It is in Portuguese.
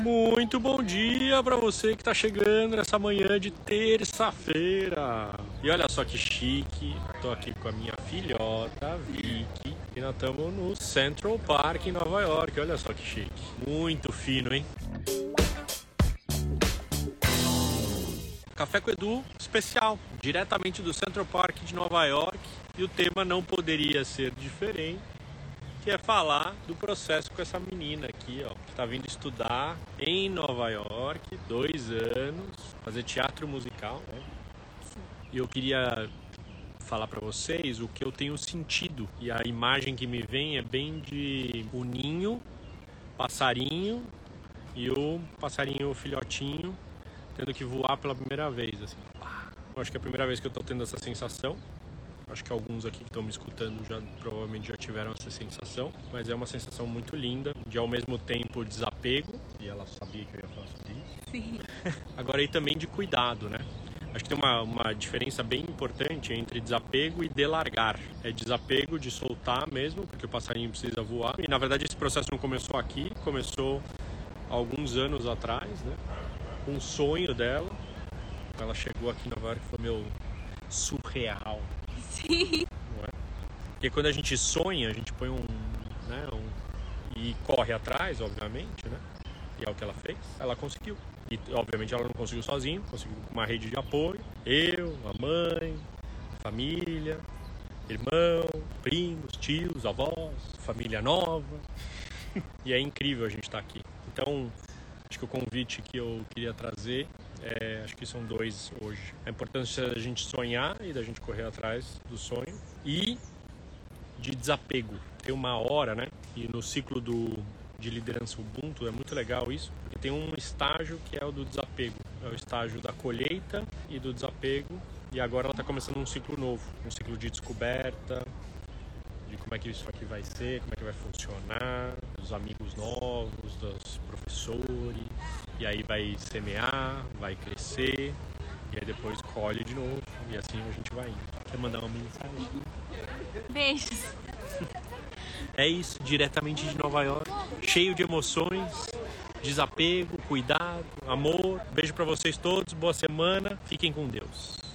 Muito bom dia para você que está chegando nessa manhã de terça-feira. E olha só que chique, tô aqui com a minha filhota, Vicky, e nós estamos no Central Park em Nova York. Olha só que chique. Muito fino, hein? Café com Edu especial, diretamente do Central Park de Nova York. E o tema não poderia ser diferente que é falar do processo com essa menina aqui, ó, que está vindo estudar em Nova York, dois anos, fazer teatro musical, né? E eu queria falar para vocês o que eu tenho sentido e a imagem que me vem é bem de o ninho, passarinho e o passarinho filhotinho tendo que voar pela primeira vez, assim. Eu acho que é a primeira vez que eu tô tendo essa sensação Acho que alguns aqui que estão me escutando já provavelmente já tiveram essa sensação, mas é uma sensação muito linda, de ao mesmo tempo desapego, e ela sabia que eu ia falar sobre isso. Sim. Agora aí também de cuidado, né? Acho que tem uma, uma diferença bem importante entre desapego e delargar. É desapego de soltar mesmo, porque o passarinho precisa voar. E na verdade esse processo não começou aqui, começou alguns anos atrás, né? Um sonho dela. Ela chegou aqui em Nova York e falou: Meu, surreal. Sim. É? Porque quando a gente sonha, a gente põe um, né, um. e corre atrás, obviamente, né? E é o que ela fez. Ela conseguiu. E obviamente ela não conseguiu sozinha, conseguiu com uma rede de apoio. Eu, a mãe, família, irmão, primos, tios, avós, família nova. e é incrível a gente estar aqui. Então, acho que o convite que eu queria trazer é, acho que são dois hoje. A importância da gente sonhar e da gente correr atrás do sonho e de desapego. Tem uma hora, né? E no ciclo do, de liderança Ubuntu é muito legal isso, porque tem um estágio que é o do desapego. É o estágio da colheita e do desapego. E agora ela está começando um ciclo novo, um ciclo de descoberta, de como é que isso aqui vai ser, como é que vai funcionar, dos amigos novos, dos professores, e aí vai semear, vai crescer, e aí depois colhe de novo, e assim a gente vai indo. Quer mandar uma mensagem? Beijos. É isso, diretamente de Nova York, cheio de emoções, desapego, cuidado, amor. Beijo para vocês todos, boa semana, fiquem com Deus.